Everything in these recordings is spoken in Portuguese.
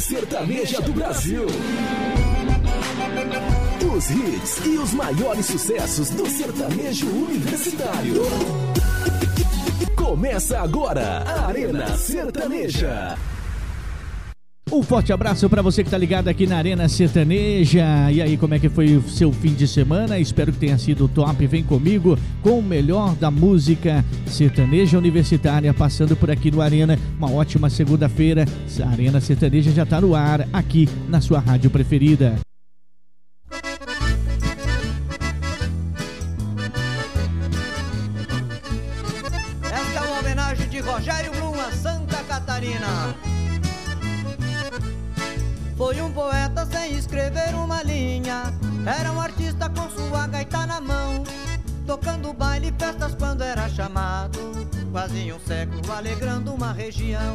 Sertaneja do Brasil. Os hits e os maiores sucessos do sertanejo universitário. Começa agora a Arena Sertaneja. Um forte abraço para você que está ligado aqui na Arena Sertaneja. E aí, como é que foi o seu fim de semana? Espero que tenha sido top. Vem comigo com o melhor da música sertaneja universitária passando por aqui no Arena. Uma ótima segunda-feira. A Arena Sertaneja já está no ar aqui na sua rádio preferida. Esta é uma homenagem de Rogério Blum Santa Catarina. Foi um poeta sem escrever uma linha. Era um artista com sua gaita na mão. Tocando baile e festas quando era chamado. Quase um século alegrando uma região.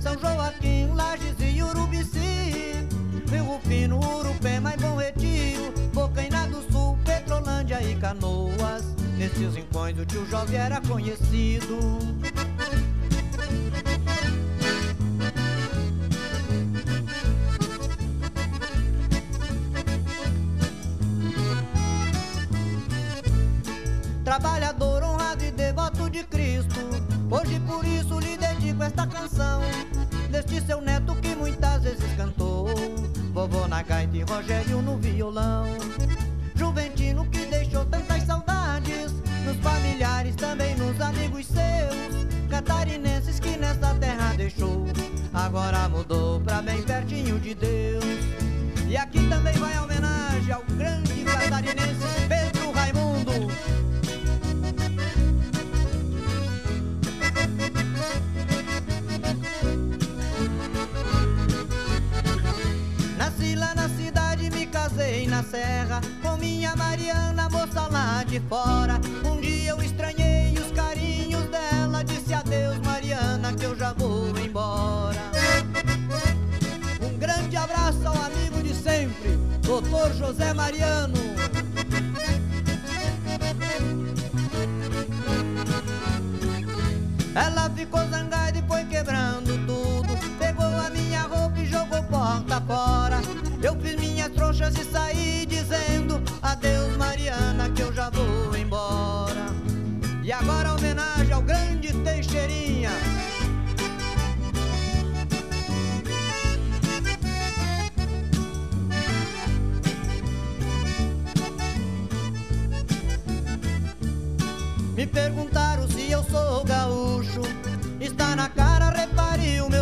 São Joaquim, Lages e Urubici. Rio Rufino, Urupema e Bom Retiro. Bocaina do Sul, Petrolândia e Canoas. Nesses rincões o tio Jovem era conhecido. Trabalhador honrado e devoto de Cristo. Hoje por isso lhe dedico esta canção. Deste seu neto que muitas vezes cantou. Vovô na gaita e Rogério no violão. Juventino que deixou tantas saudades. Nos familiares, também nos amigos seus. Catarinenses que nesta terra deixou. Agora mudou pra bem pertinho de Deus. E aqui também vai a homenagem ao grande catarinense serra Com minha Mariana, moça lá de fora Um dia eu estranhei os carinhos dela Disse adeus Mariana, que eu já vou embora Um grande abraço ao amigo de sempre Doutor José Mariano Ela ficou zangada e foi quebrando tudo. Pegou a minha roupa e jogou porta fora. Minhas trouxas e saí dizendo: Adeus, Mariana, que eu já vou embora. E agora a homenagem ao grande Teixeirinha. Me perguntaram se eu sou gaúcho. Está na cara, repare o meu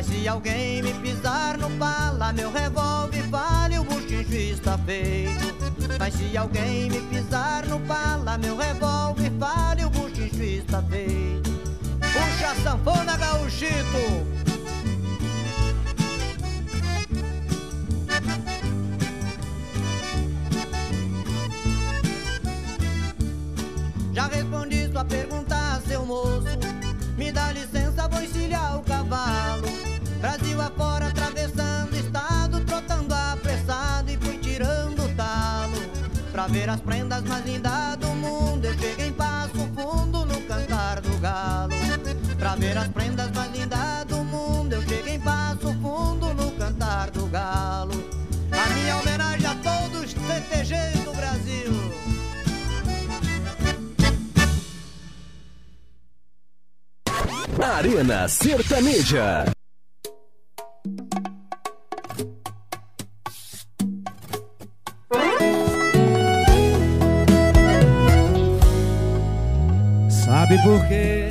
Mas se alguém me pisar no pala, meu revólver vale, o buchincho está feito. Mas se alguém me pisar no pala, meu revólver vale, o buchincho está feito. Puxa sanfona, gaúchito! Já respondi sua pergunta, seu moço. Me dá licença, vou encilhar o cavalo. Brasil afora, atravessando estado, trotando apressado e fui tirando o talo. Pra ver as prendas mais lindas do mundo, eu cheguei em passo fundo no cantar do galo. Pra ver as prendas mais lindas do mundo, eu cheguei em passo fundo no cantar do galo. A minha homenagem a todos os do Brasil. Arena Sertaneja. Sabe por quê?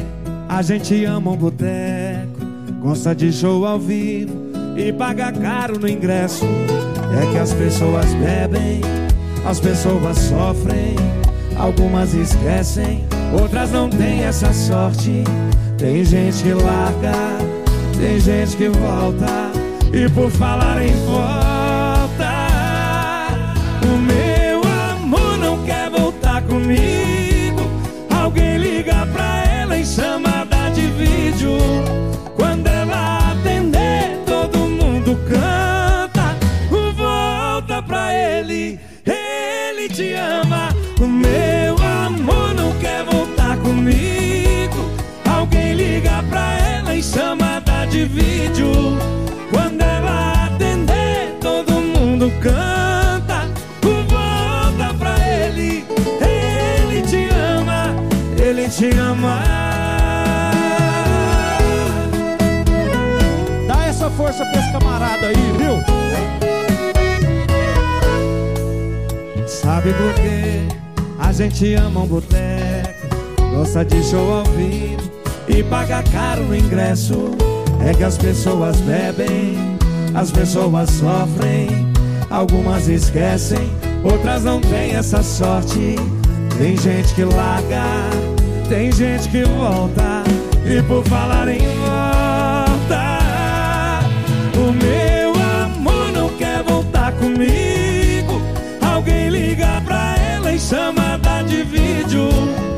A gente ama um boteco, gosta de show ao vivo e paga caro no ingresso. É que as pessoas bebem, as pessoas sofrem, algumas esquecem, outras não têm essa sorte. Tem gente que larga, tem gente que volta, e por falar em volta, o meu amor não quer voltar comigo. De aí, viu? Sabe por quê? A gente ama um boteco, gosta de show ao vivo e paga caro o ingresso. É que as pessoas bebem, as pessoas sofrem, algumas esquecem, outras não têm essa sorte. Tem gente que larga, tem gente que volta, e por falar em volta, chamada de vídeo.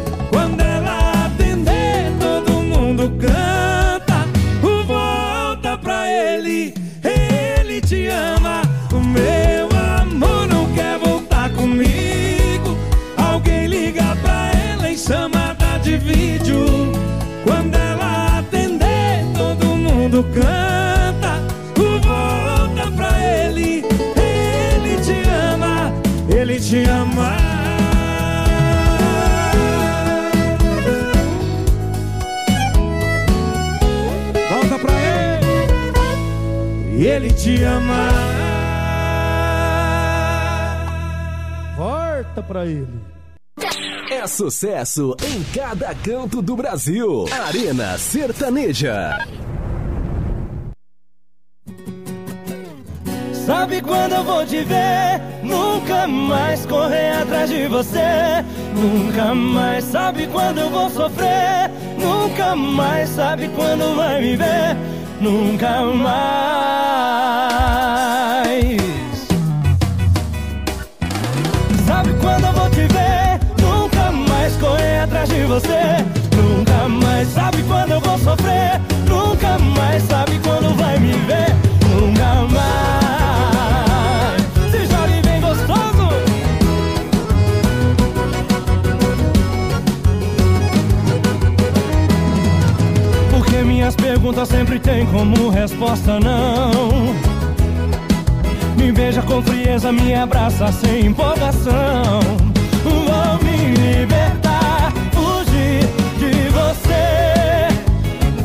Te ama. Volta pra ele. É sucesso em cada canto do Brasil. Arena Sertaneja. Sabe quando eu vou te ver? Nunca mais correr atrás de você. Nunca mais sabe quando eu vou sofrer. Nunca mais sabe quando vai me ver. Nunca mais. Sabe quando eu vou te ver? Nunca mais correr atrás de você. Nunca mais sabe quando eu vou sofrer. Nunca mais sabe quando vai me ver. Nunca mais. Minhas perguntas sempre têm como resposta não. Me beija com frieza, me abraça sem empolgação. Vou me libertar, fugir de você,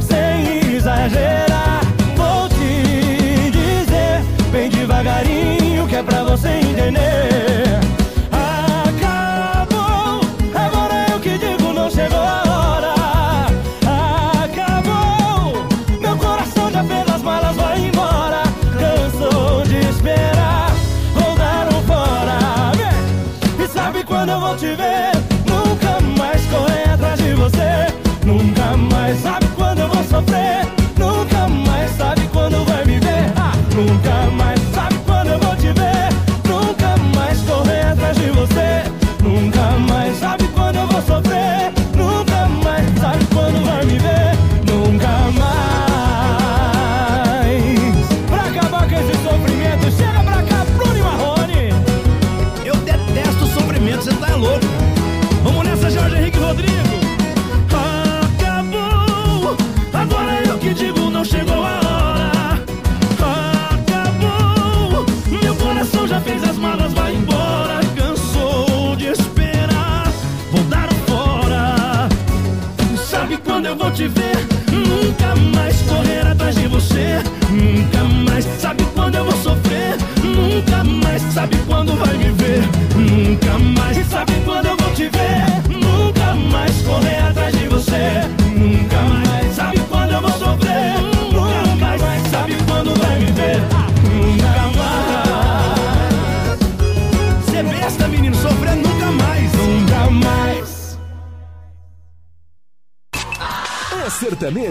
sem exagerar. Vou te dizer, bem devagarinho, que é pra você entender. Sofrer.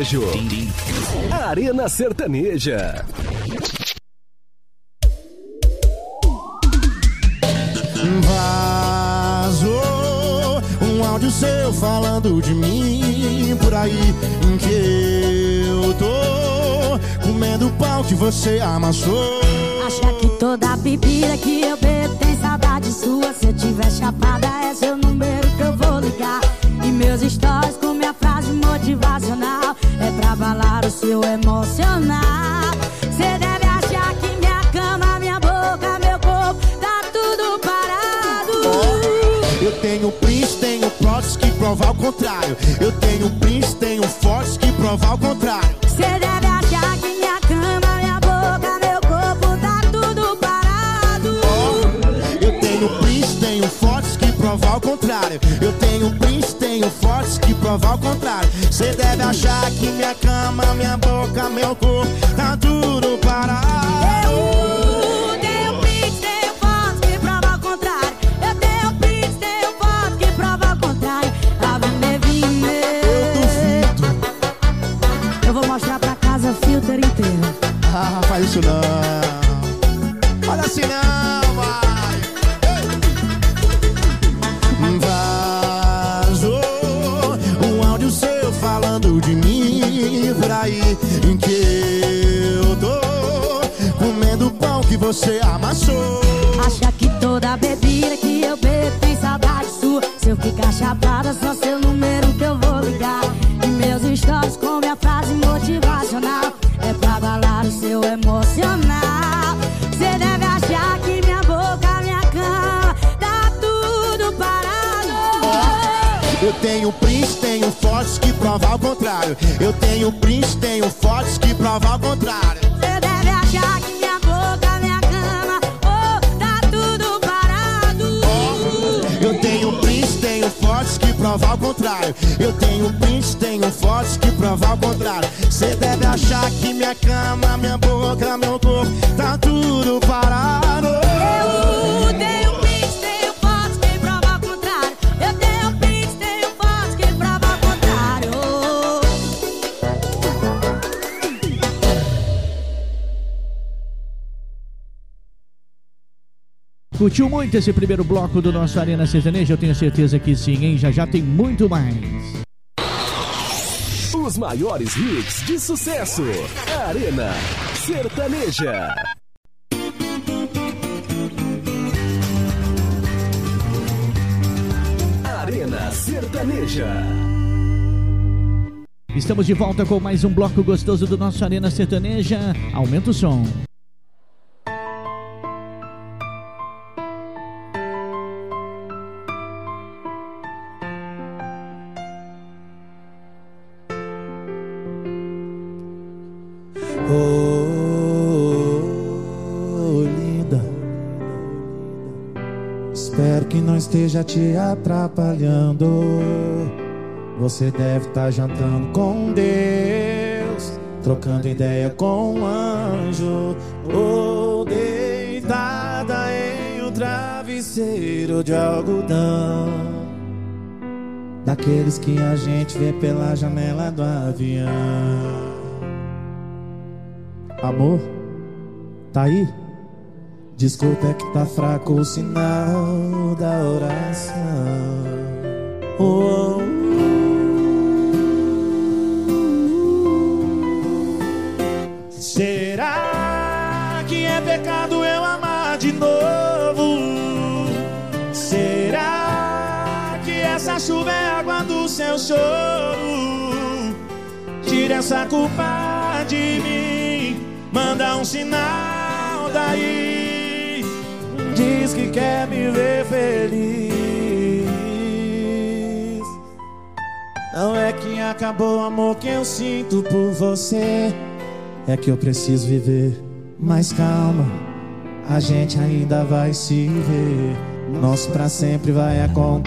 Sertanejo. Arena Sertaneja. Vazou um áudio seu falando de mim por aí em que eu tô comendo o pau que você amassou. Acha que toda bebida que eu bebo tem saudade sua Se eu tiver chapada é seu número que eu vou ligar E meus stories falar o seu emocionar. Você deve achar que minha cama, minha boca, meu corpo tá tudo parado. Eu tenho prints, tenho props que provar o contrário. Eu tenho prints, tenho fotos que provar o contrário. Você deve achar que minha cama, minha boca, meu corpo tá tudo parado. Eu tenho prints, tenho fotos que provar o contrário. Eu tenho prints, tenho fotos que provam o contrário. Cê deve achar que minha cama, minha boca, meu corpo tá tudo parado. Eu você amassou. Acha que toda bebida que eu bebo tem saudade sua. Se eu ficar chapada, só seu número que eu vou ligar. E meus stories com minha frase motivacional. É pra abalar o seu emocional. Cê deve achar que minha boca, minha cama, tá tudo parado. Eu tenho prints, tenho fotos que provam o contrário. Eu tenho prints, tenho fotos que provam o contrário. Provam o contrário. Eu tenho prints, tenho fotos que provam o contrário. Cê deve achar que minha cama, minha boca, meu corpo tá tudo parado. Curtiu muito esse primeiro bloco do nosso Arena Sertaneja? Eu tenho certeza que sim, hein? Já já tem muito mais. Os maiores hits de sucesso. Arena Sertaneja. Arena Sertaneja. Estamos de volta com mais um bloco gostoso do nosso Arena Sertaneja. Aumenta o som. Te atrapalhando. Você deve estar jantando com Deus, trocando ideia com um anjo, ou deitada em um travesseiro de algodão. Daqueles que a gente vê pela janela do avião. Amor, tá aí? Desculpa, é que tá fraco o sinal da oração. Oh, Será que é pecado eu amar de novo? Será que essa chuva é água do seu choro? Tira essa culpa de mim, manda um sinal daí. Diz que quer me ver feliz. Não é que acabou o amor que eu sinto por você. É que eu preciso viver mais calma. A gente ainda vai se ver. Nosso pra sempre vai acontecer.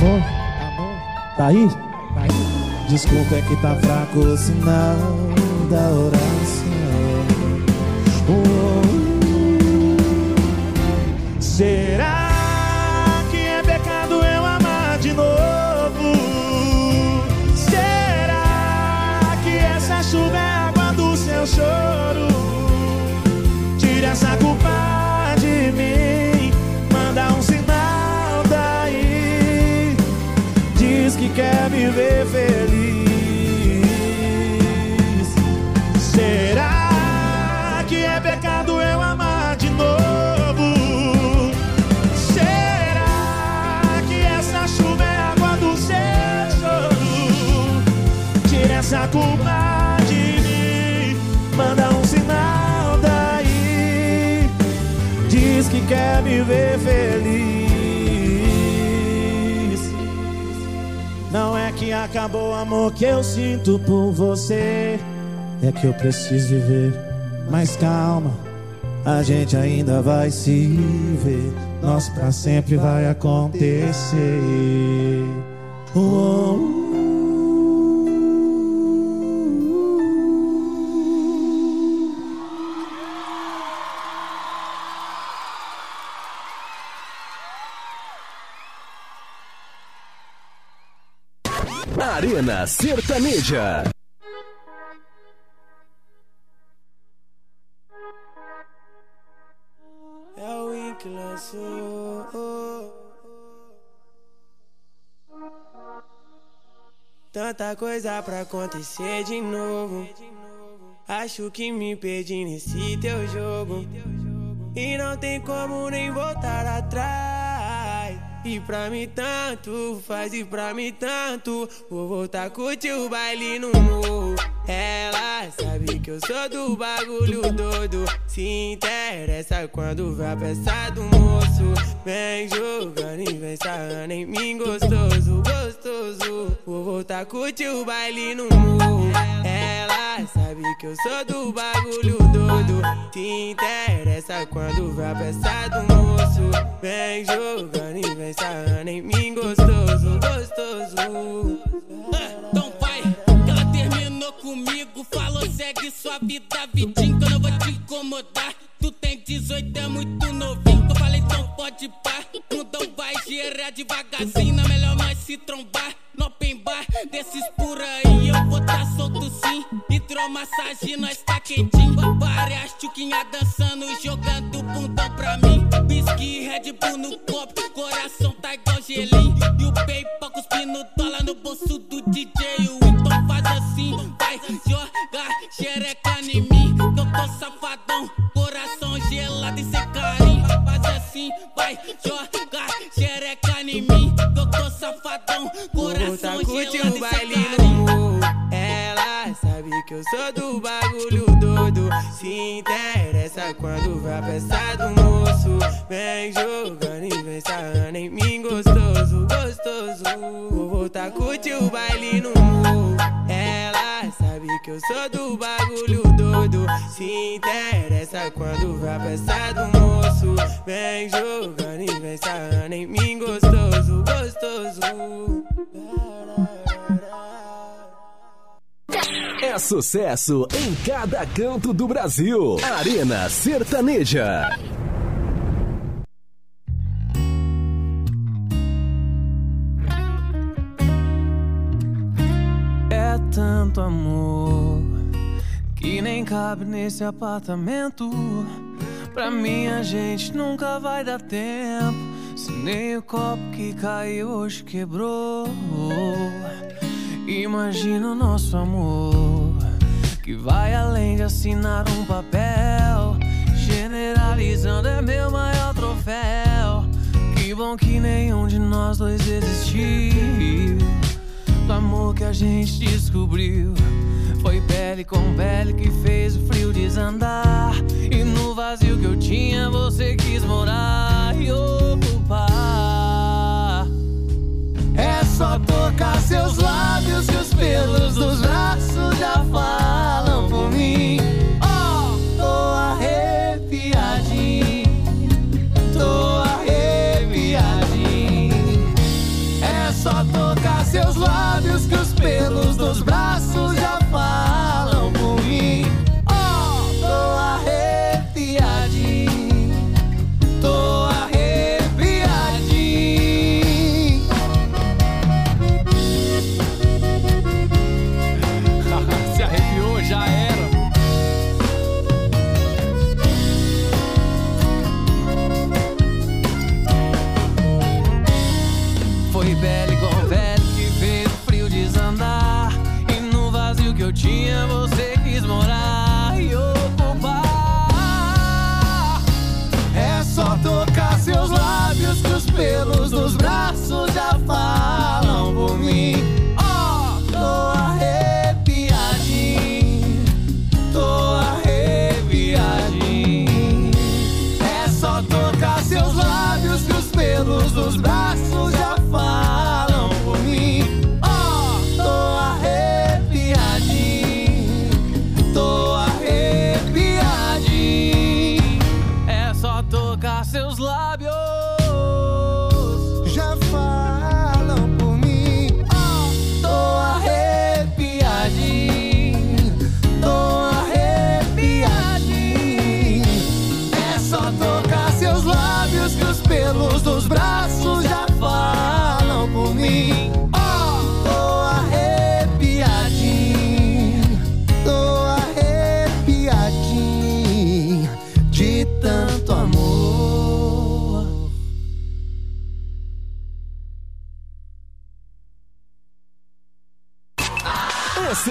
Amor, tá aí? Desculpa, é que tá fraco o sinal da oração. Oh. Será quer me ver feliz. Não é que acabou o amor que eu sinto por você. É que eu preciso viver. Mas calma, a gente ainda vai se ver. Nosso pra sempre vai acontecer. Oh, Arena Sertaneja. É o Win que lançou. Tanta coisa pra acontecer de novo. Acho que me perdi nesse teu jogo. E não tem como nem voltar atrás. E pra mim tanto, faz e pra mim tanto. Vou voltar curtir o baile no morro. Ela sabe que eu sou do bagulho doido. Se interessa quando vai peça do moço. Vem jogando e vem sarrando em mim gostoso, gostoso. Vou voltar curtir o baile no morro. Sabe que eu sou do bagulho doido. Se interessa quando vai peça do moço. Vem jogando e vem sarrando em mim gostoso, gostoso. Ah, comigo. Falou, segue sua vida, vidinho, que eu não vou te incomodar. Tu tem 18, é muito novinho. Eu falei, então pode pá. Mundão vai girar devagarzinho. É melhor nós se trombar. No open bar, desses por aí. Eu vou tá solto sim. Hidromassagem, nós tá quentinho. Várias chuquinhas dançando, jogando bundão pra mim. Whisky, Red Bull no copo. Coração tá igual gelinho. E o PayPal cuspindo dólar no bolso do DJ. Assim, vai jogar xereca em mim. Que eu tô safadão, coração gelado e sem carinho. Faz assim, vai jogar xereca em mim. Que eu tô safadão, coração gelado e sem carinho. Sabe que eu sou do bagulho doido. Se interessa quando vai peça do moço. Vem jogando e vem sarrando em mim gostoso, gostoso. Vou voltar curtir o baile no morro. Ela sabe que eu sou do bagulho doido. Se interessa quando vai peça do moço. Vem jogando e vem sarrando em mim gostoso, gostoso. É sucesso em cada canto do Brasil. Arena Sertaneja. É tanto amor que nem cabe nesse apartamento. Pra mim a gente nunca vai dar tempo. Se nem o copo que caiu hoje quebrou. Imagina o nosso amor que vai além de assinar um papel. Generalizando é meu maior troféu. Que bom que nenhum de nós dois existiu. O amor que a gente descobriu foi pele com pele que fez o frio desandar. E no vazio que eu tinha, você quis morar e ocupar. É só tocar seus lábios pelos dos braços já falam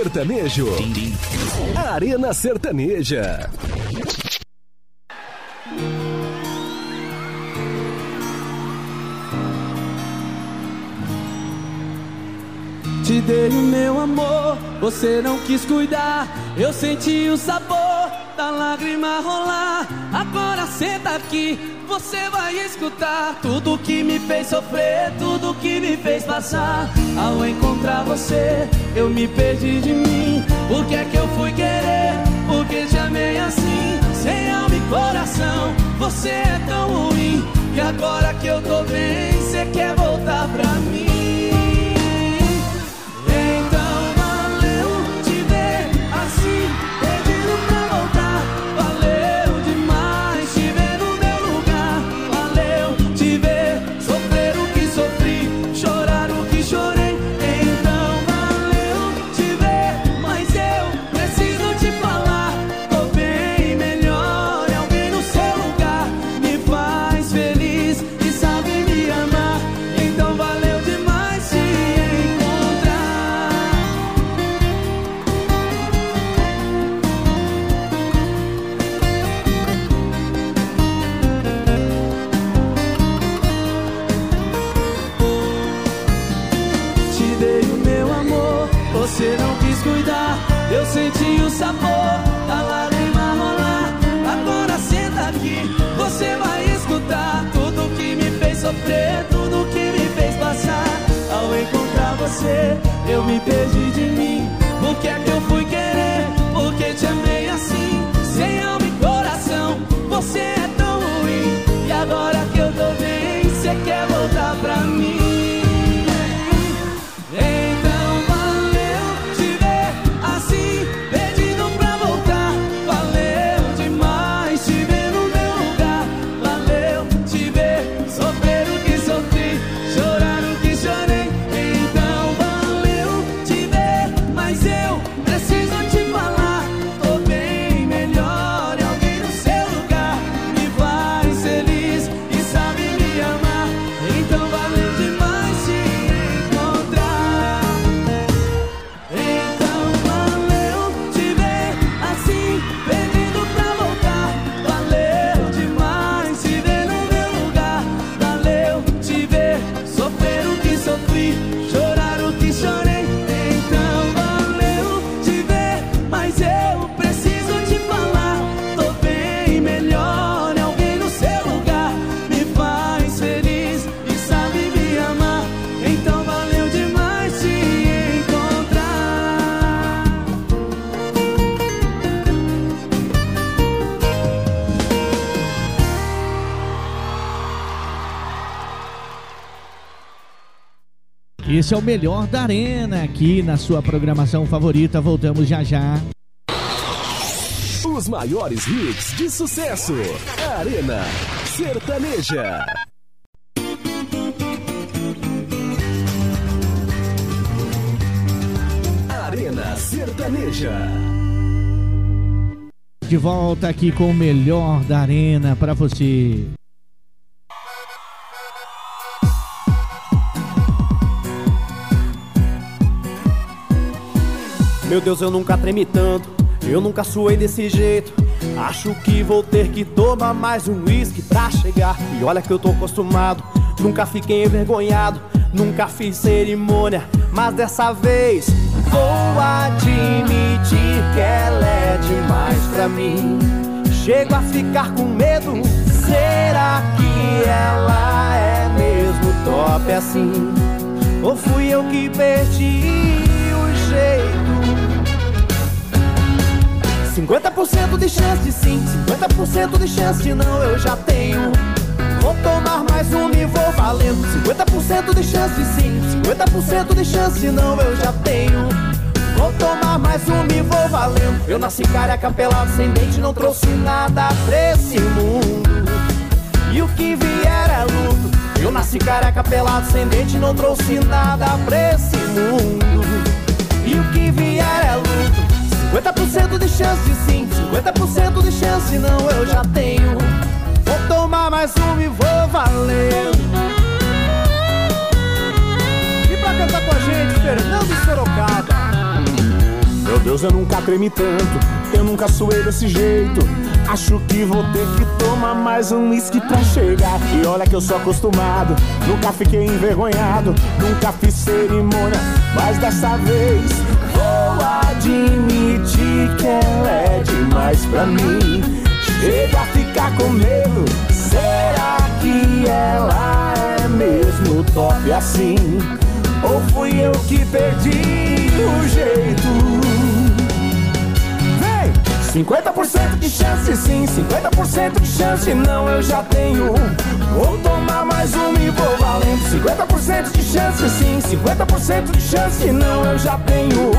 sertanejo. Arena Sertaneja. Te dei o meu amor, você não quis cuidar. Eu senti o sabor da lágrima rolar. Agora senta aqui, você vai escutar tudo que me fez sofrer, tudo que me fez passar. Ao encontrar você, eu me perdi de mim. Por que é que eu fui querer? Porque te amei assim, sem alma e coração. Você é tão ruim que agora que eu tô bem, você quer voltar pra mim. O sabor da lágrima rolar. Agora senta aqui, você vai escutar tudo que me fez sofrer, tudo que me fez passar. Ao encontrar você, eu me perdi de mim. Por que é que eu fui querer? Esse é o melhor da Arena aqui na sua programação favorita. Voltamos já já. Os maiores hits de sucesso. Arena Sertaneja. Arena Sertaneja. De volta aqui com o melhor da Arena pra você. Meu Deus, eu nunca tremi tanto, eu nunca suei desse jeito. Acho que vou ter que tomar mais um uísque pra chegar. E olha que eu tô acostumado, nunca fiquei envergonhado, nunca fiz cerimônia, mas dessa vez vou admitir que ela é demais pra mim. Chego a ficar com medo, será que ela é mesmo top assim? Ou fui eu que perdi o jeito? 50% de chance de sim, 50% de chance de não, eu já tenho. Vou tomar mais um e vou valendo. 50% de chance de sim, 50% de chance de não, eu já tenho. Vou tomar mais um e vou valendo. Eu nasci careca pelado, sem dente, não trouxe nada pra esse mundo. E o que vier é lucro. Eu nasci careca pelado, sem dente, não trouxe nada pra esse mundo. E o que vier é. 50% de chance de sim, 50% de chance de não, eu já tenho. Vou tomar mais um e vou valendo. E pra cantar com a gente, Fernando Sorocaba. Deus, eu nunca tremi tanto, eu nunca suei desse jeito. Acho que vou ter que tomar mais um whisky pra chegar. E olha que eu sou acostumado, nunca fiquei envergonhado, nunca fiz cerimônia, mas dessa vez vou admitir que ela é demais pra mim. Chega a ficar com medo, será que ela é mesmo top assim? Ou fui eu que perdi o jeito? Vem! 50% de chance sim, 50% de chance não, eu já tenho. Vou tomar mais uma e vou valendo. 50% de chance sim, 50% de chance não, eu já tenho.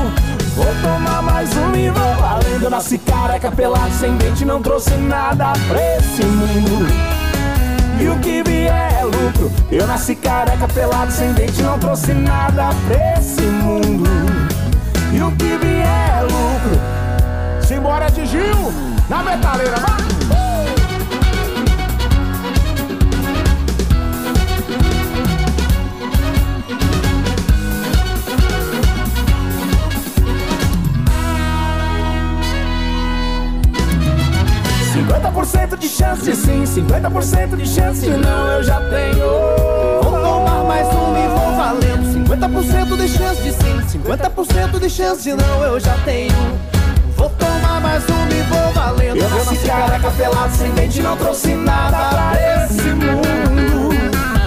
Vou tomar mais uma e vou valendo. Eu nasci careca, pelado, sem dente, não trouxe nada pra esse mundo. E o que vier é lucro. Eu nasci careca, pelado, sem dente, não trouxe nada pra esse mundo. E o que vier é lucro. Simbora de Gil, na metaleira, vai! 50% de chance não, eu já tenho. Vou tomar mais um e vou valendo. 50% de chance de sim, 50% de chance não, eu já tenho. Vou tomar mais um e vou valendo. Eu nasci careca pelado, sem dente, não trouxe nada pra esse mundo.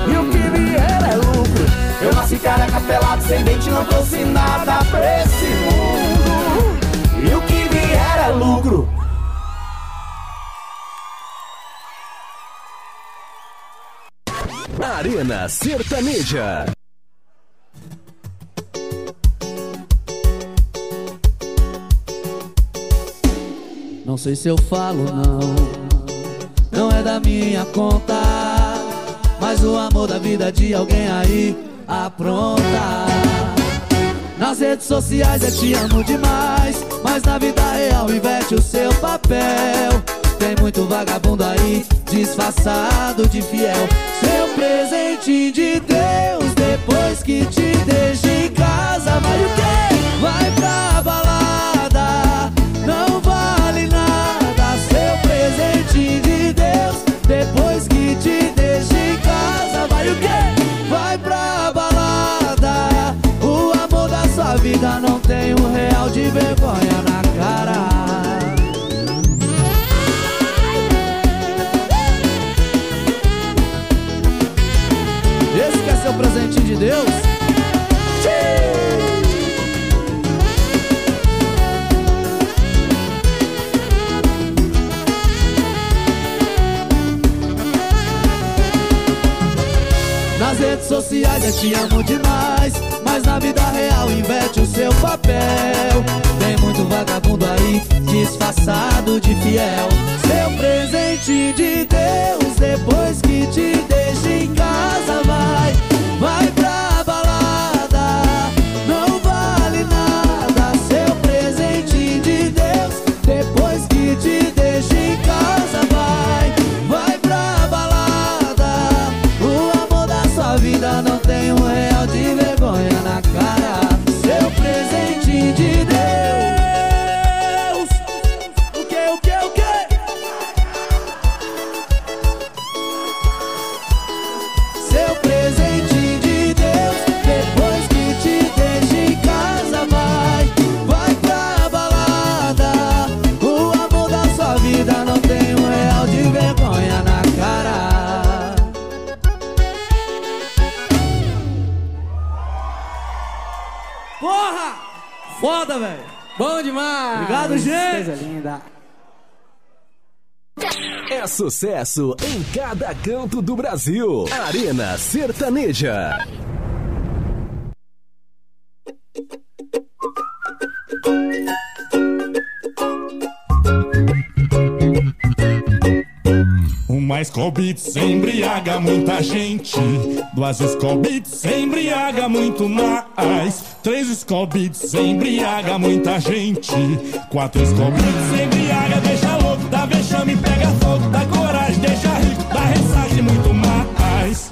E o que vier é lucro. Eu nasci careca pelado, sem dente, não trouxe nada pra esse mundo. Arena Sertaneja. Não sei se eu falo não, não é da minha conta, mas o amor da vida de alguém aí apronta. Nas redes sociais é te amo demais, mas na vida real inverte o seu papel. Tem muito vagabundo aí, disfarçado de fiel. Seu presente de Deus, depois que te deixa em casa, vai o quê? Vai pra balada, não vale nada. Seu presente de Deus, depois que te deixa em casa, vai o quê? Vai pra balada. O amor da sua vida não tem um real de vergonha na presentinho de Deus. Nas redes sociais eu te amo demais Mas na vida real inverte o seu papel Tem muito vagabundo aí disfarçado de fiel Seu presente de Deus depois que te sucesso em cada canto do Brasil. Arena Sertaneja. Uma Skol Beats embriaga muita gente. Duas Skol Beats embriaga muito mais. Três Skol Beats embriaga muita gente. Quatro Skol Beats embriaga, deixa dá vexame, pega fogo, dá coragem, deixa rico, dá ressagem e muito mais.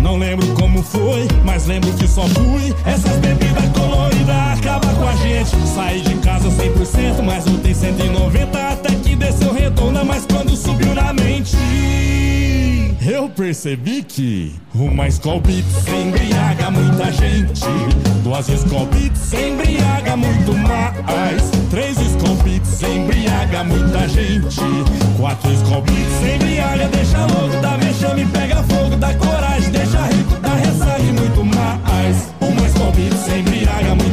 Não lembro como foi, mas lembro que só fui. Essas bebidas coloridas acabam com a gente. Saí de casa 100%, mas voltei 190. Até que desceu redonda, mas quando subiu na mente. Eu percebi que uma Skol Beats embriaga muita gente. Duas Skol Beats embriaga muito mais. Três Skol Beats embriaga muita gente. Quatro Skol Beats embriaga, deixa louco, dá vexame, pega fogo, dá coragem, deixa rico, dá ressaca e muito mais. Uma Skol Beats embriaga muita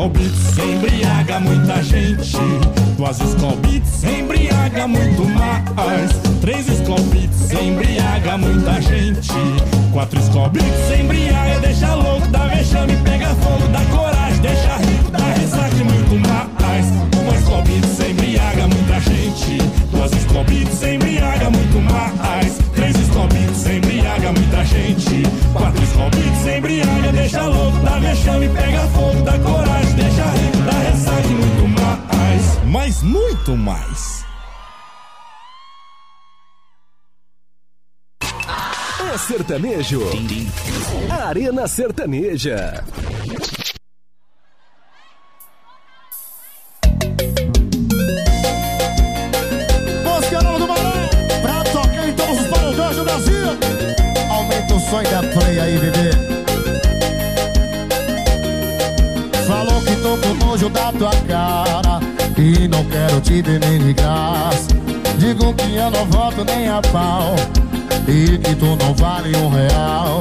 Skol Beats embriaga muita gente. Duas Skol Brasil. Aumenta o som da play aí, bebê. Falou que tô com nojo da tua cara E não quero te ver nem de graça Digo que eu não volto nem a pau E que tu não vale um real.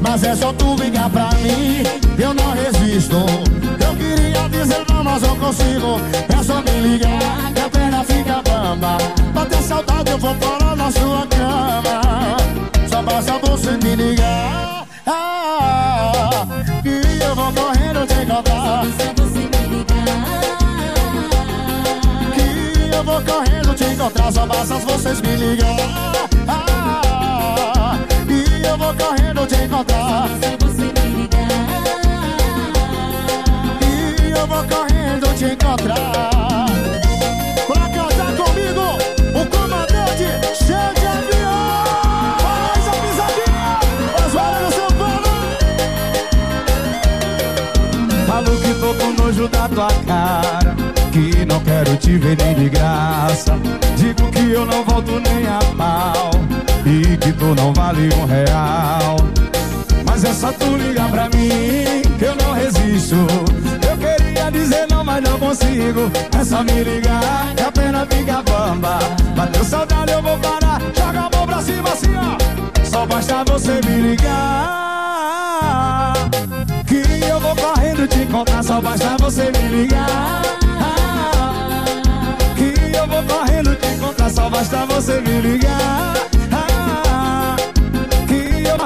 Mas é só tu ligar pra mim Eu não resisto. Eu queria dizer não, mas não consigo. É só me ligar que a perna fica bamba. Bater saudade eu vou parar na sua cama. Só basta você me ligar. Ah, Que eu vou correndo te encontrar Que eu vou correndo te encontrar. Só basta vocês me ligar. ah, eu vou correndo te encontrar. E eu vou correndo te encontrar. Pra cantar comigo O comandante cheio de avião. Faz a pisadinha Os valores São Paulo Falo que tô com nojo da tua cara Que não quero te ver nem de graça. Digo que eu não volto nem a pau E que tu não vale um real. Mas é só tu ligar pra mim Que eu não resisto. Eu queria dizer não, mas não consigo. É só me ligar que a pena fica bamba. Bateu saudade, eu vou parar. Joga a mão pra cima assim, ó. Só basta você me ligar. Que eu vou correndo te encontrar Só basta você me ligar. Que eu vou correndo te encontrar Só basta você me ligar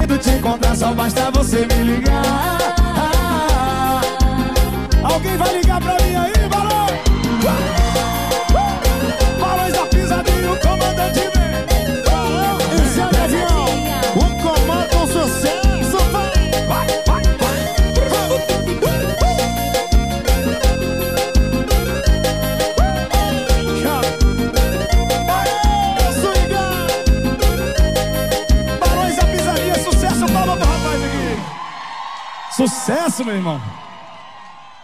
Vou te encontrar Só basta você me ligar Alguém vai ligar pra mim aí, Balão? Balões da pisadinha, o comandante vem Sucesso, meu irmão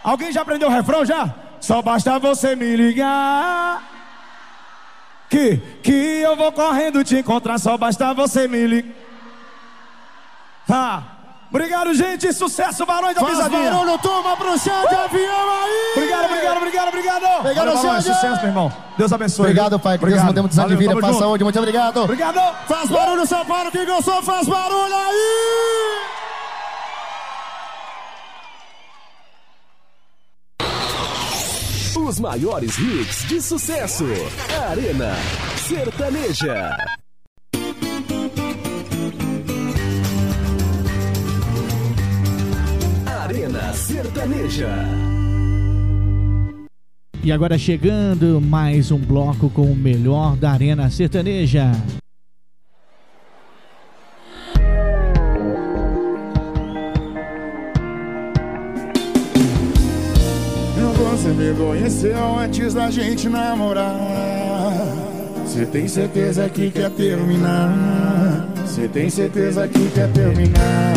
Alguém já aprendeu o refrão já? Só basta você me ligar Que, que eu vou correndo te encontrar Só basta você me ligar ah, Obrigado, gente, sucesso, Barões da Faz Pisadinha barulho, turma, pro chão de avião aí! Obrigado, obrigado, obrigado, obrigado Obrigado, Valeu. Sucesso, meu irmão Deus abençoe Obrigado, pai. Que Deus Obrigado. muitos anos de vida, paz, saúde. Muito obrigado. Obrigado. Faz barulho, São Paulo. Quem gostou, faz barulho aí! os maiores hits de sucesso. Arena Sertaneja. Arena Sertaneja. E agora chegando mais um bloco com o melhor da Arena Sertaneja. aconteceu antes da gente namorar. Você tem certeza que quer terminar? Você tem certeza que quer terminar?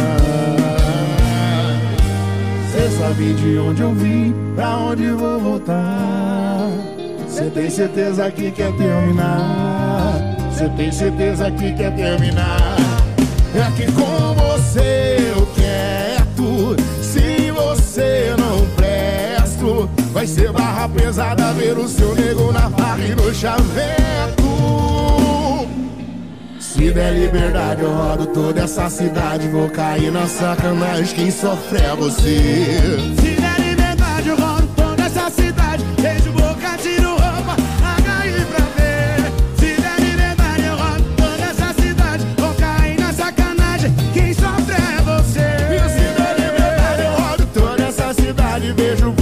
Você sabe de onde eu vim, pra onde vou voltar? Você tem certeza que quer terminar? Você tem certeza que quer terminar? É que com você eu quero, se você não. Vai ser barra pesada ver o seu nego na farra e no chaveco Se der liberdade eu rodo toda essa cidade. Vou cair na sacanagem, quem sofre é você.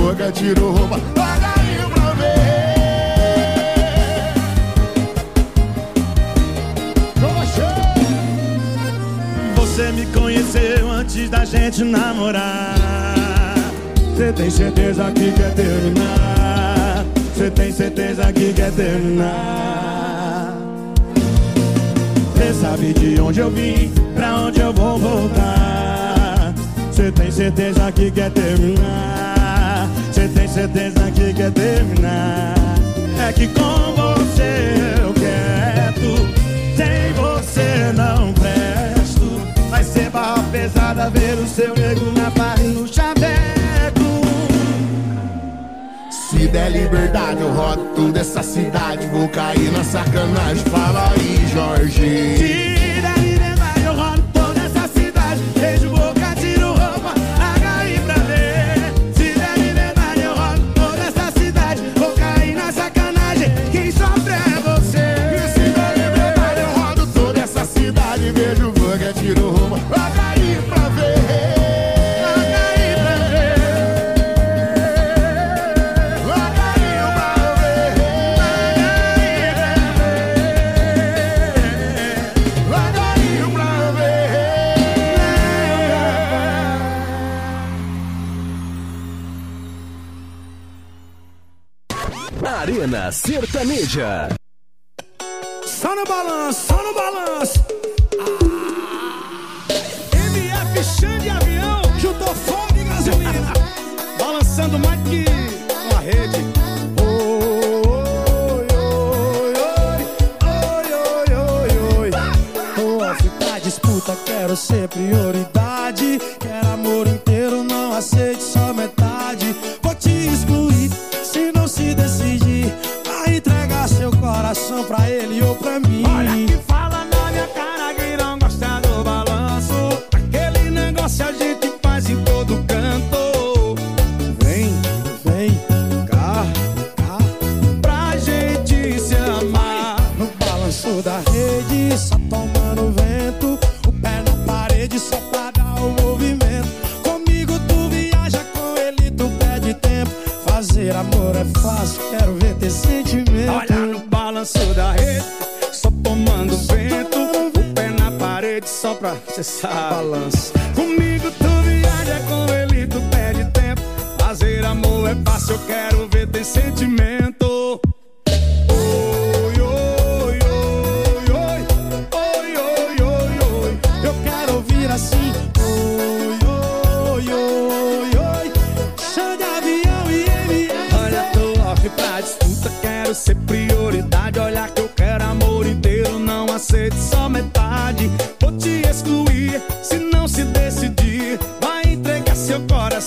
boca, tiro roupa. Olha aí pra ver. Você me conheceu antes da gente namorar. Você tem certeza que quer terminar? Você tem certeza que quer terminar? Você sabe de onde eu vim, pra onde eu vou voltar? Você tem certeza que quer terminar? Você tem certeza que quer terminar? É que com você eu quero, sem você não presto. Vai ser barra pesada ver o seu nego na barra e no chaveco. Se der liberdade, eu rodo toda essa cidade. Vou cair na sacanagem. Fala aí, Jorge. Georgia.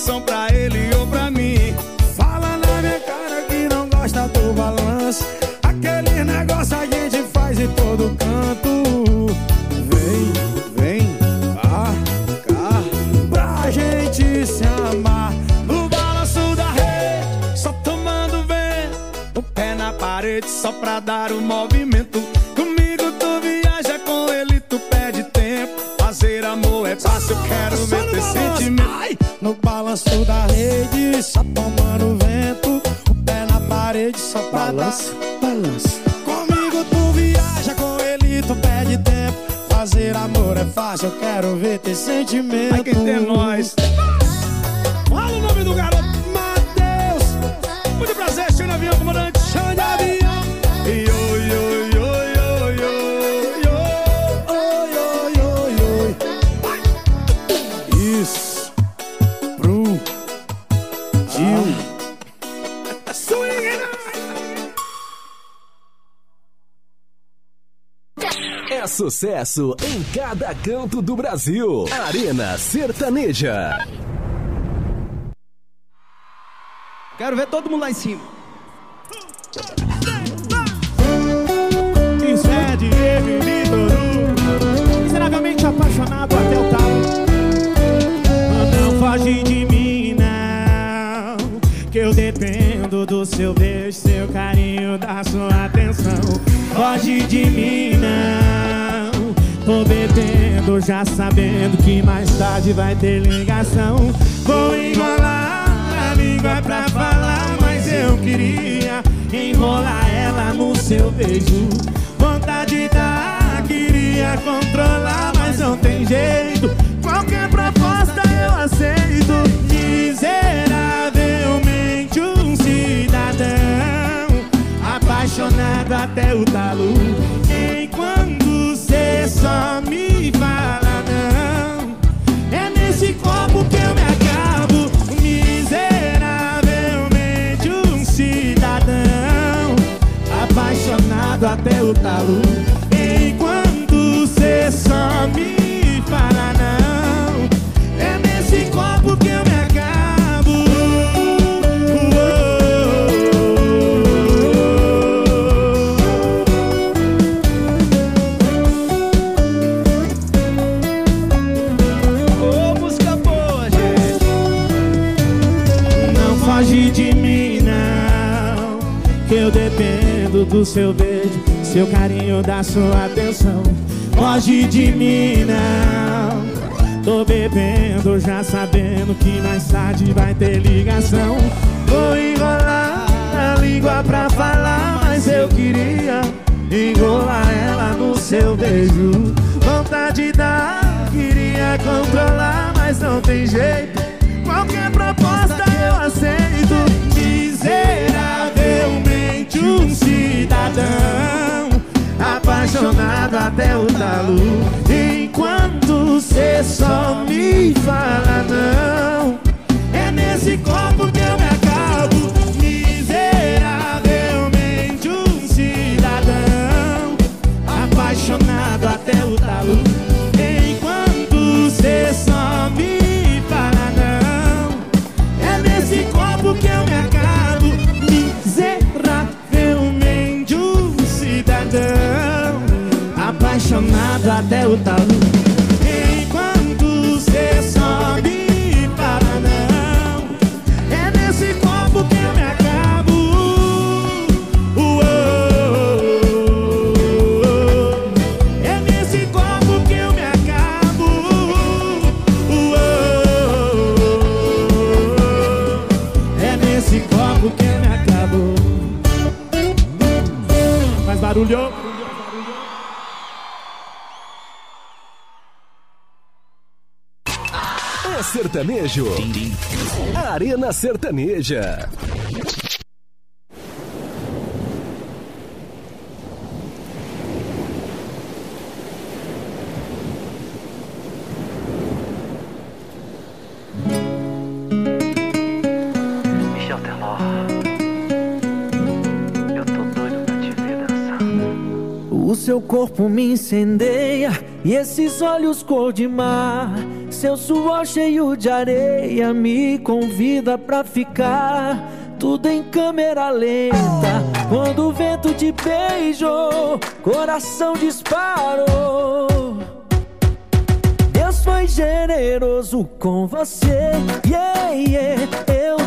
são sentimento. Sucesso em cada canto do Brasil. Arena Sertaneja. Quero ver todo mundo lá em cima. Já sabendo que mais tarde vai ter ligação. Vou enrolar a língua pra falar, mas eu queria enrolar ela no seu beijo. Vontade da, queria controlar, mas não tem jeito. Qualquer proposta eu aceito. Miseravelmente um cidadão apaixonado até o talo. Enquanto cê só me fala não, é nesse copo que eu me acabo. Ô, música boa, gente. Não foge de mim, não. Que eu dependo do seu beijo, seu carinho, da sua atenção. Foge de mim, não. Tô bebendo, já sabendo que mais tarde vai ter ligação. Vou enrolar a língua pra falar, mas eu queria enrolar ela no seu beijo. Vontade da, queria controlar, mas não tem jeito. Qualquer proposta eu aceito. Miseravelmente um cidadão apaixonado até o talo. Enquanto cê só me fala não, é nesse copo até o talo. Sertanejo. Arena Sertaneja. Michel Teló. Eu tô doido pra te ver dançando. O seu corpo me incendeia e esses olhos cor de mar. Seu suor cheio de areia me convida pra ficar. Tudo em câmera lenta. Quando o vento te beijou, coração disparou. Deus foi generoso com você. Yeah, yeah. Eu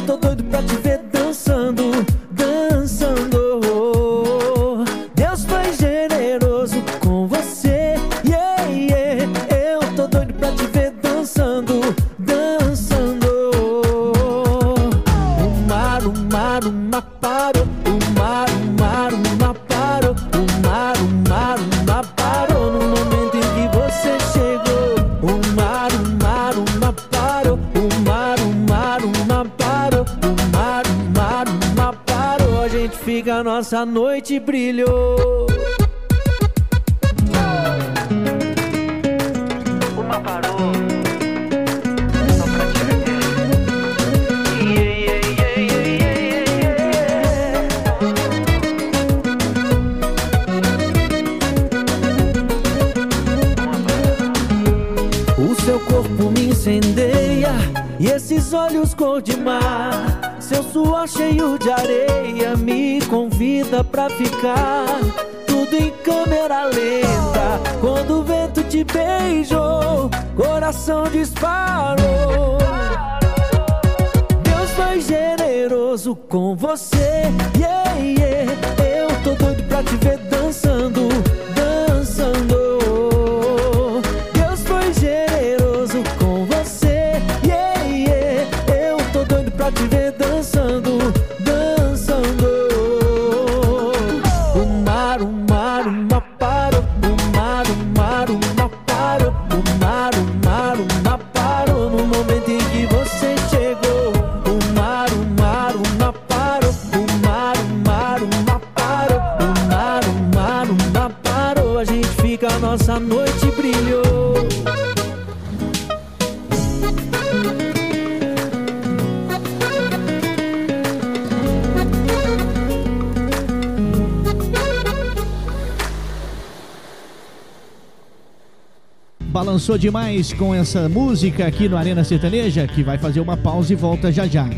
nossa noite brilhou. Ficar. Tudo em câmera lenta. Quando o vento te beijou, coração disparou. Balançou demais com essa música aqui no Arena Sertaneja, que vai fazer uma pausa e volta já já.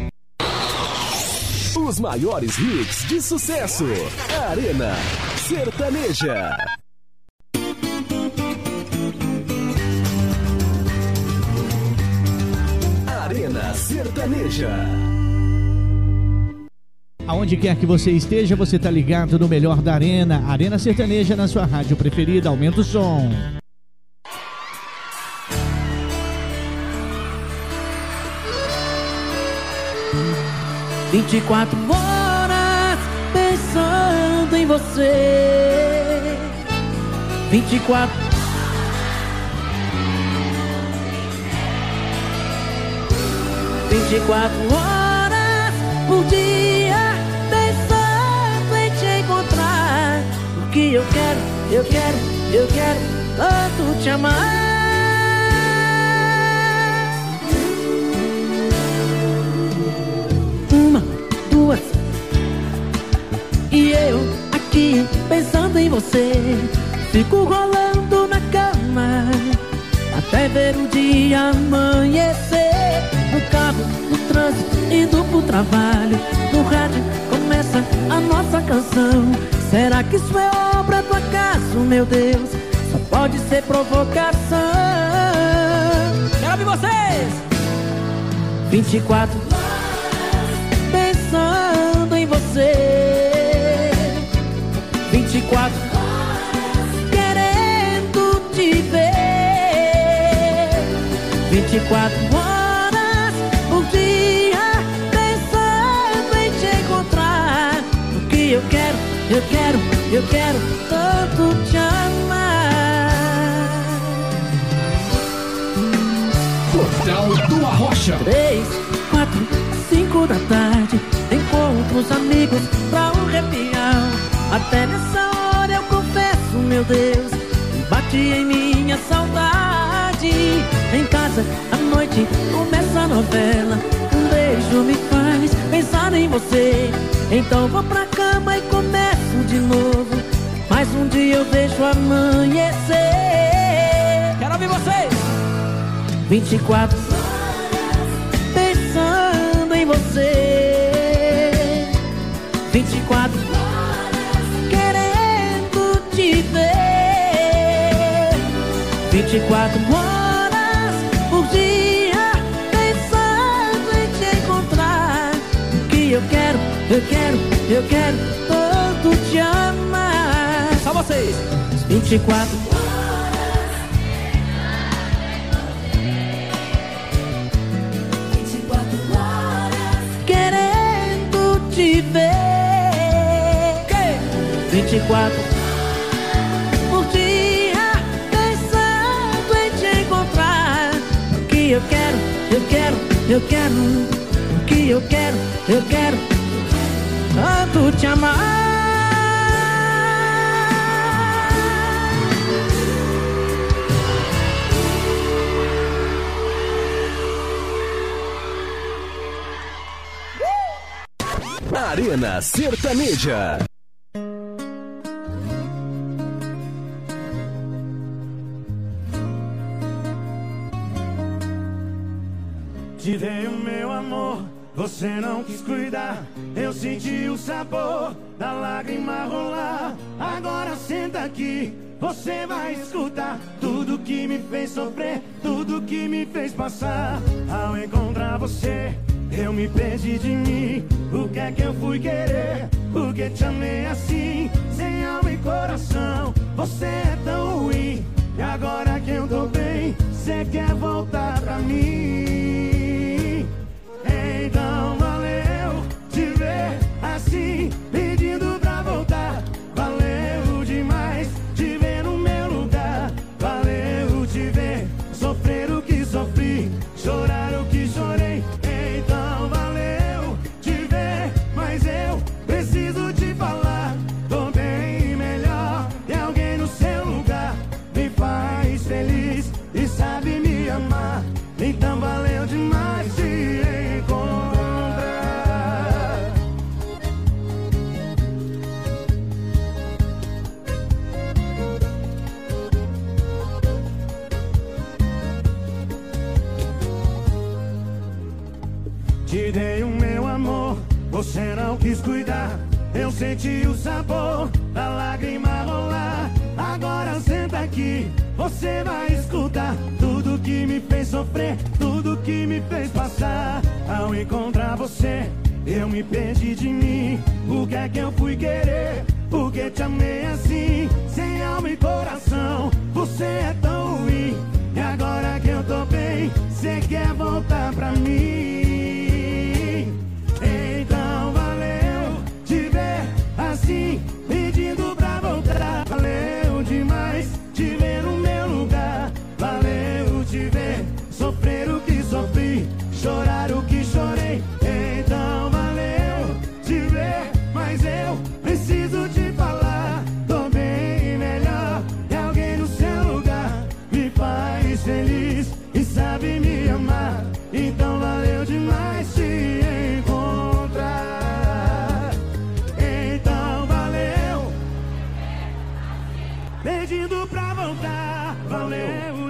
Os maiores hits de sucesso. Arena Sertaneja. Arena Sertaneja. Aonde quer que você esteja, você tá ligado no melhor da Arena. Arena Sertaneja na sua rádio preferida. Aumenta o som. Vinte e quatro horas pensando em você. Vinte e quatro. Vinte e quatro horas por dia pensando em te encontrar. O que eu quero, eu quero, eu quero tanto te amar. Pensando em você. Fico rolando na cama até ver o dia amanhecer. No carro, no trânsito, indo pro trabalho. No rádio começa a nossa canção. Será que isso é obra do acaso, meu Deus? Só pode ser provocação. Quero ouvir vocês! 24 pensando em você. 24 horas querendo te ver. 24 horas por dia pensando em te encontrar. O que eu quero, eu quero, eu quero tanto te amar. Portal do Arrocha. Três, quatro, cinco da tarde Encontro os amigos pra um repião Até nessa hora eu confesso, meu Deus Bate em minha saudade. Em casa, à noite, começa a novela. Um beijo me faz pensar em você. Então vou pra cama e começo de novo. Mais um dia eu deixo amanhecer. Quero ouvir vocês! 24 pensando em você. 24 horas por dia pensando em te encontrar. O que eu quero, eu quero, eu quero tanto te amar. Só vocês. 24 querendo te ver. 24 por Eu quero o que eu quero, eu quero tanto te amar. Arena Sertaneja. Você vai escutar tudo que me fez sofrer, tudo que me fez passar. Ao encontrar você, eu me perdi de mim. O que é que eu fui querer? Por que te amei assim, sem alma e coração? Você é tão ruim. E agora que eu tô bem, você quer voltar pra mim? Então valeu te ver assim, Senti o sabor da lágrima rolar. Agora senta aqui, você vai escutar tudo que me fez sofrer, tudo que me fez passar. Ao encontrar você, eu me perdi de mim. O que é que eu fui querer? Porque te amei assim, sem alma e coração. Você é tão ruim. E agora que eu tô bem, você quer voltar pra mim? Assim,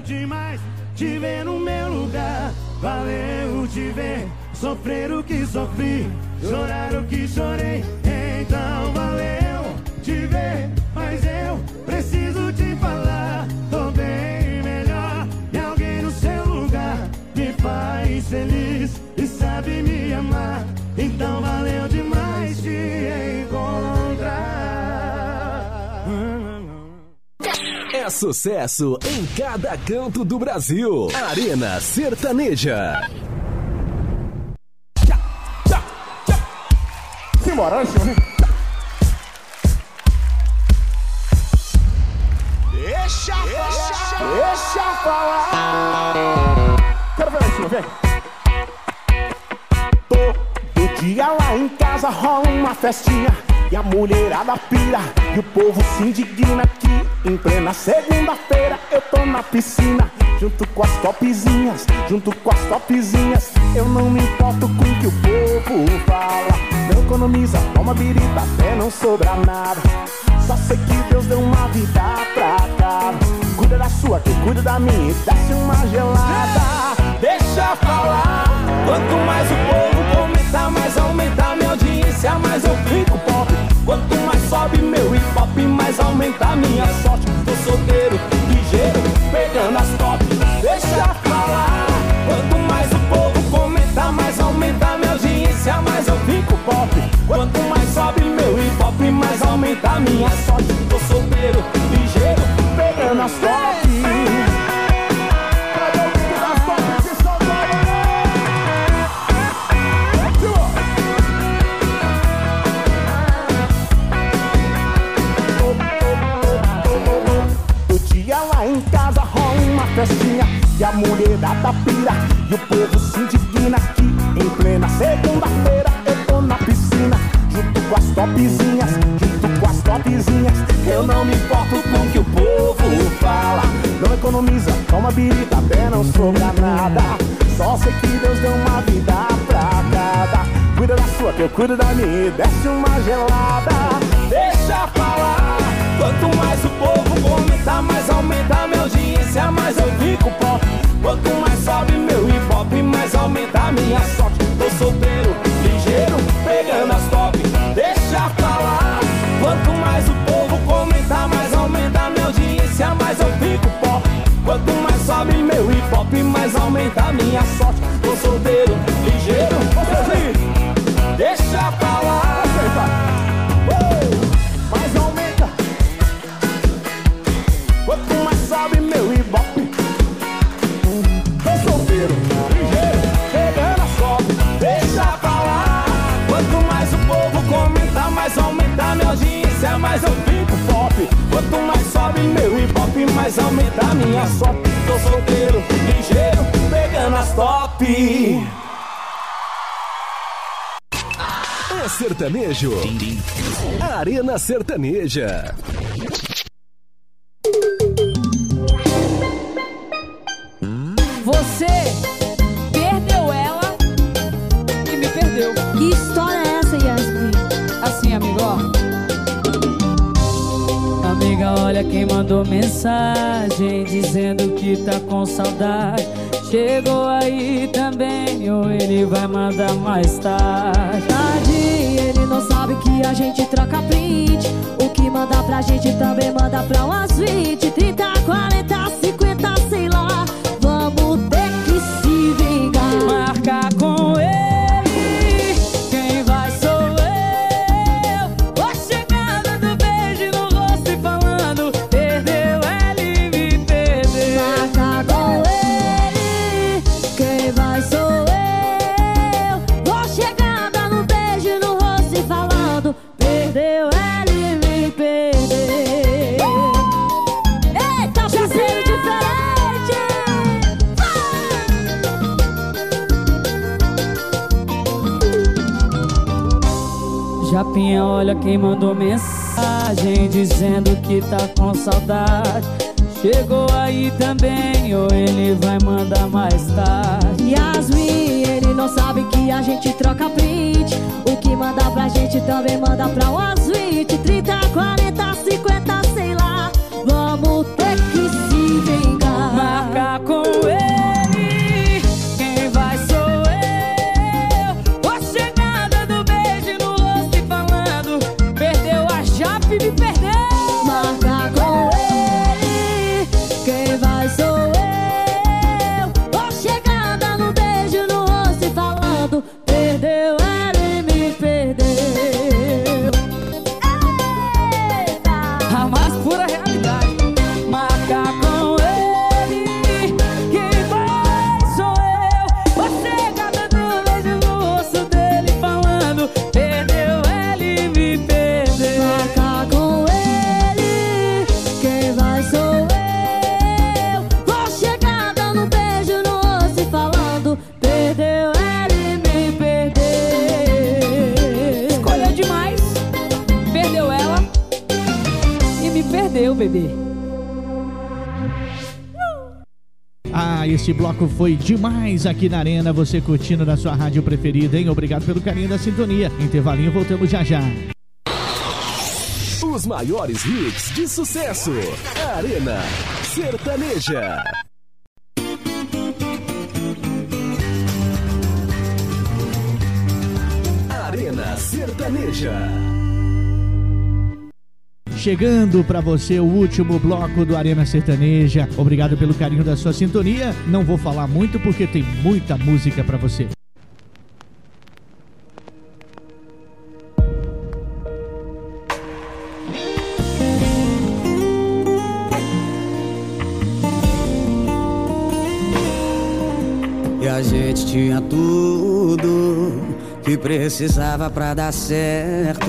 demais te ver no meu lugar. Valeu te ver sofrer o que sofri, chorar o que chorei. Então valeu te ver, mas eu preciso te falar. Tô bem melhor e alguém no seu lugar me faz feliz e sabe me amar. Então valeu demais É sucesso em cada canto do Brasil. Arena Sertaneja. Simbora, né, senhor? Deixa falar. Deixa falar. Quero ver, senhor, vem. Todo dia lá em casa rola uma festinha E a mulherada pira. E o povo se indigna que Em plena segunda-feira eu tô na piscina. Junto com as topzinhas Junto com as topzinhas. Eu não me importo com o que o povo fala. Não economiza, toma birita até não sobra nada. Só sei que Deus deu uma vida pra cada Cuida da sua, que cuida da minha E desce uma gelada. Deixa falar. Quanto mais o povo comenta, mais aumenta minha audiência, mais eu fico pop. Quanto mais sobe meu hip hop, mais aumenta minha sorte. Tô solteiro, ligeiro, pegando as top. Deixa falar. Quanto mais o povo comenta, mais aumenta minha audiência, mais eu fico pop. Quanto mais sobe meu hip hop, mais aumenta minha sorte. Tô solteiro, ligeiro, pegando as top. E a mulherada pira E o povo se indigna que Em plena segunda-feira eu tô na piscina Junto com as topzinhas Junto com as topzinhas Eu não me importo com o que o povo fala Não economiza, toma birita até não sobra nada Só sei que Deus deu uma vida pra cada cuida da sua, que eu cuido da minha e desce uma gelada. Deixa falar. Quanto mais o povo comenta, mais aumenta minha audiência, mais eu fico pop. Quanto mais sobe meu hip hop, mais aumenta a minha sorte. Tô solteiro, ligeiro, pegando as top. Deixa falar. Quanto mais o povo comenta, mais aumenta minha audiência, mais eu fico pop. Quanto mais sobe meu hip hop, mais aumenta a minha sorte. Quanto mais sobe meu hip hop, mais aumenta a minha sorte. Tô solteiro, ligeiro, pegando as top. É sertanejo. Arena Sertaneja. Mandou mensagem dizendo que tá com saudade. Chegou aí também, ou ele vai mandar mais tarde. Tarde, ele não sabe que a gente troca print. O que manda pra gente também manda pra umas 20, 30, 40, Japinha, olha quem mandou mensagem dizendo que tá com saudade. Chegou aí também, ou ele vai mandar mais tarde. Yasmin, ele não sabe que a gente troca print. O que manda pra gente também manda pra umas 20, 30, 40, 50, esse bloco foi demais aqui na Arena. Você curtindo na sua rádio preferida, hein? Obrigado pelo carinho da sintonia. Intervalinho, voltamos já já. Os maiores hits de sucesso. Arena Sertaneja. Arena Sertaneja. Chegando pra você o último bloco do Arena Sertaneja. Obrigado pelo carinho da sua sintonia. Não vou falar muito porque tem muita música pra você. E a gente tinha tudo que precisava pra dar certo.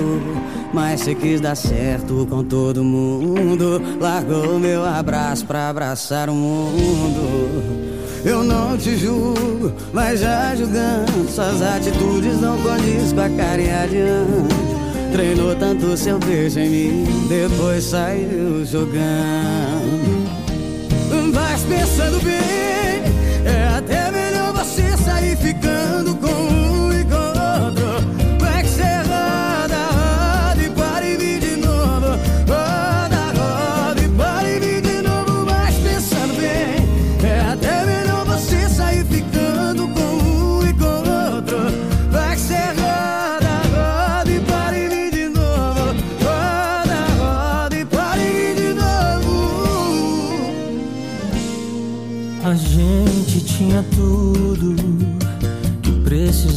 Mas você quis dar certo com todo mundo. Largou meu abraço pra abraçar o mundo. Eu não te julgo, mas já julgando. Suas atitudes não condiz com a carinha. Treinou tanto seu beijo em mim, depois saiu jogando. Mas pensando bem,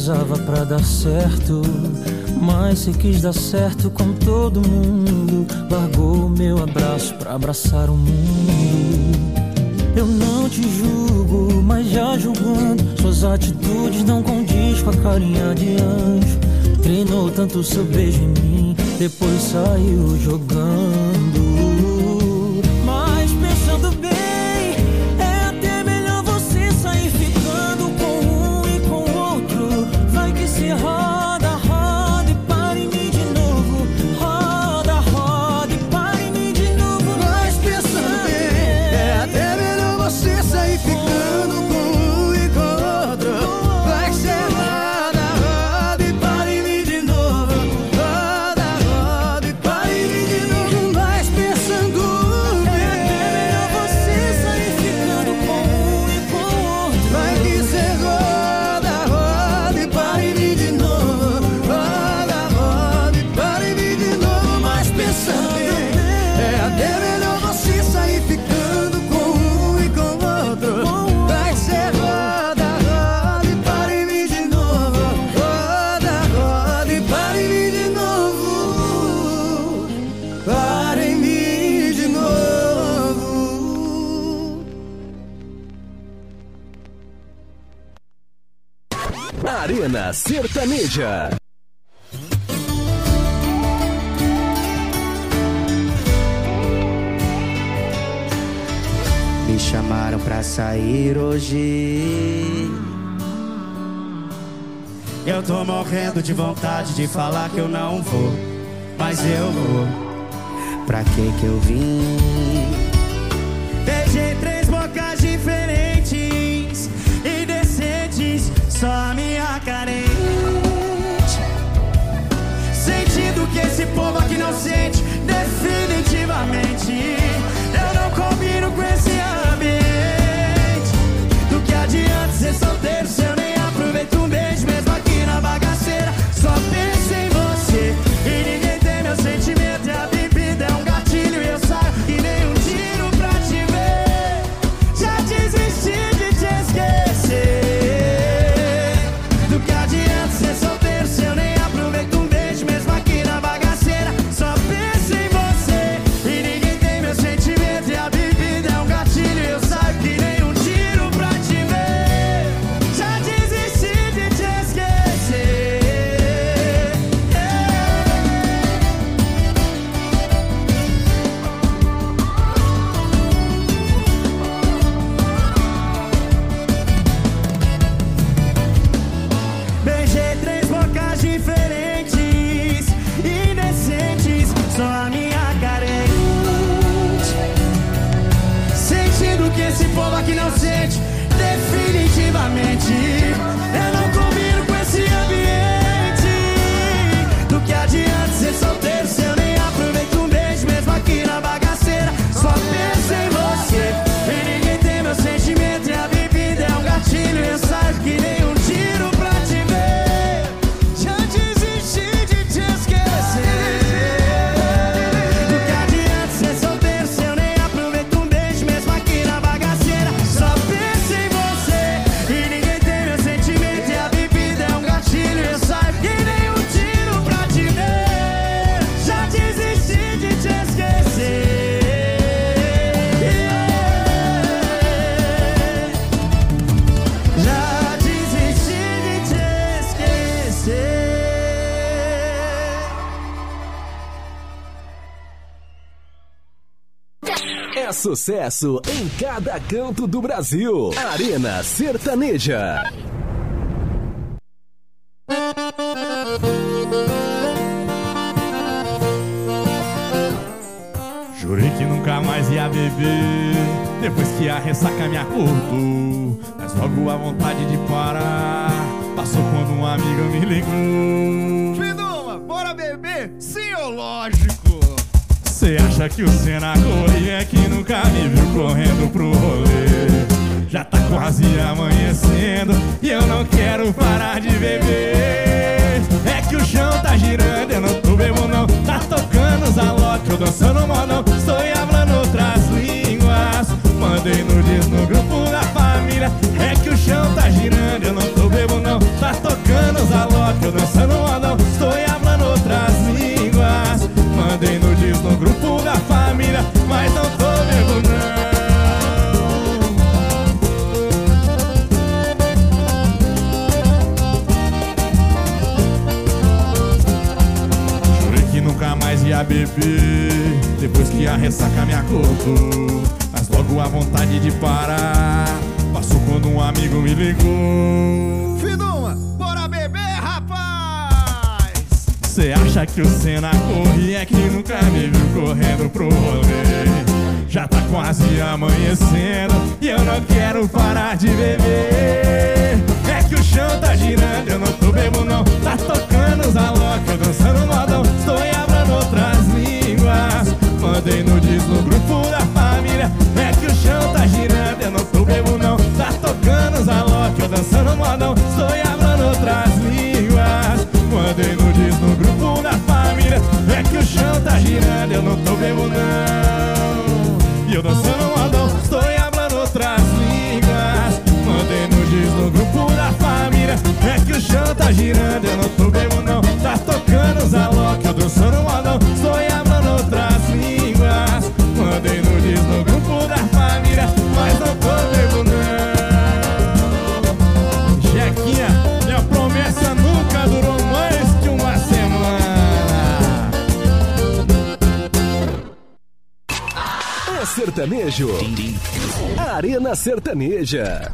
precisava pra dar certo. Mas se quis dar certo com todo mundo, largou meu abraço pra abraçar o mundo. Eu não te julgo, mas já julgando Suas atitudes não condiz com a carinha de anjo Treinou tanto seu beijo em mim Depois saiu jogando Arena Sertaneja. Me chamaram pra sair hoje. Eu tô morrendo de vontade de falar que eu não vou, mas eu vou. Pra que que eu vim? Beijei três bocas diferentes e decentes, só sucesso em cada canto do Brasil. Arena Sertaneja. Jurei que nunca mais ia beber Depois que a ressaca me acordou Mas logo a vontade de parar Passou quando um amigo me ligou Fiduma, bora beber? Sim ou lógico? Você acha que o Senna corre é que nunca me viu correndo pro rolê? Já tá quase amanhecendo e eu não quero parar de beber. É que o chão tá girando, eu não tô bebo não. Tá tocando os alocos, eu dançando modão Estou falando outras línguas. Mandei nudes no grupo da família. É que o chão tá girando, eu não tô bebo não. Tá tocando os alocos, eu dançando modão Estou falando outras línguas. Mandei mas não tô bebo não. Jurei que nunca mais ia beber Depois que a ressaca me acordou. Mas logo a vontade de parar Passou quando um amigo me ligou. Cê acha que o Senna corre? É que nunca me viu correndo pro rolê. Já tá quase amanhecendo e eu não quero parar de beber. É que o chão tá girando, eu não tô bebo não. Tá tocando os alocas, dançando modão Estou em outras línguas. Mandei no disco grupo Sertanejo. Arena Sertaneja.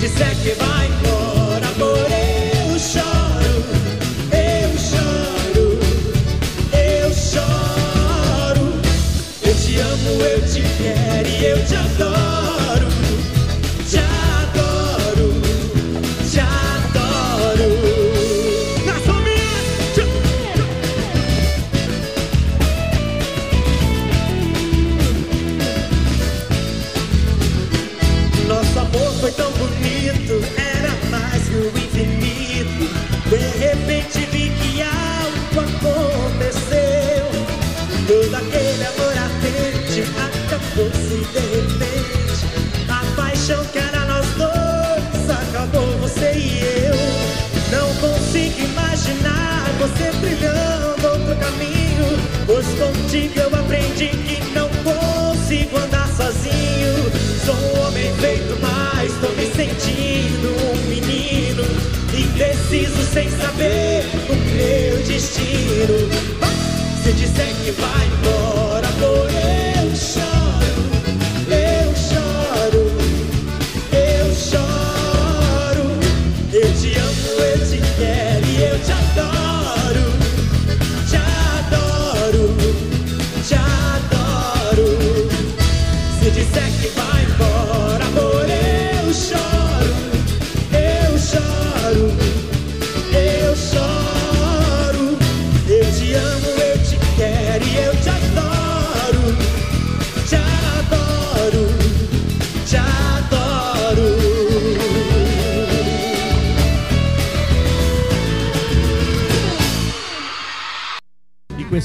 disser que vai embora, amor, eu choro, eu choro, eu choro. Eu te amo, eu te quero e eu te adoro. contigo eu aprendi que não consigo andar sozinho. Sou um homem feito, mas tô me sentindo um menino. Indeciso sem saber o meu destino. Se disser que vai embora.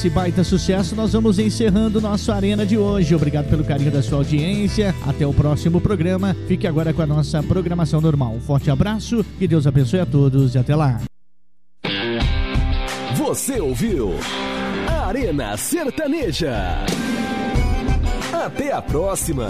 Esse baita sucesso, nós vamos encerrando nosso Arena de hoje. Obrigado pelo carinho da sua audiência. Até o próximo programa. Fique agora com a nossa programação normal. Um forte abraço, que Deus abençoe a todos e até lá. Você ouviu Arena Sertaneja. Até a próxima.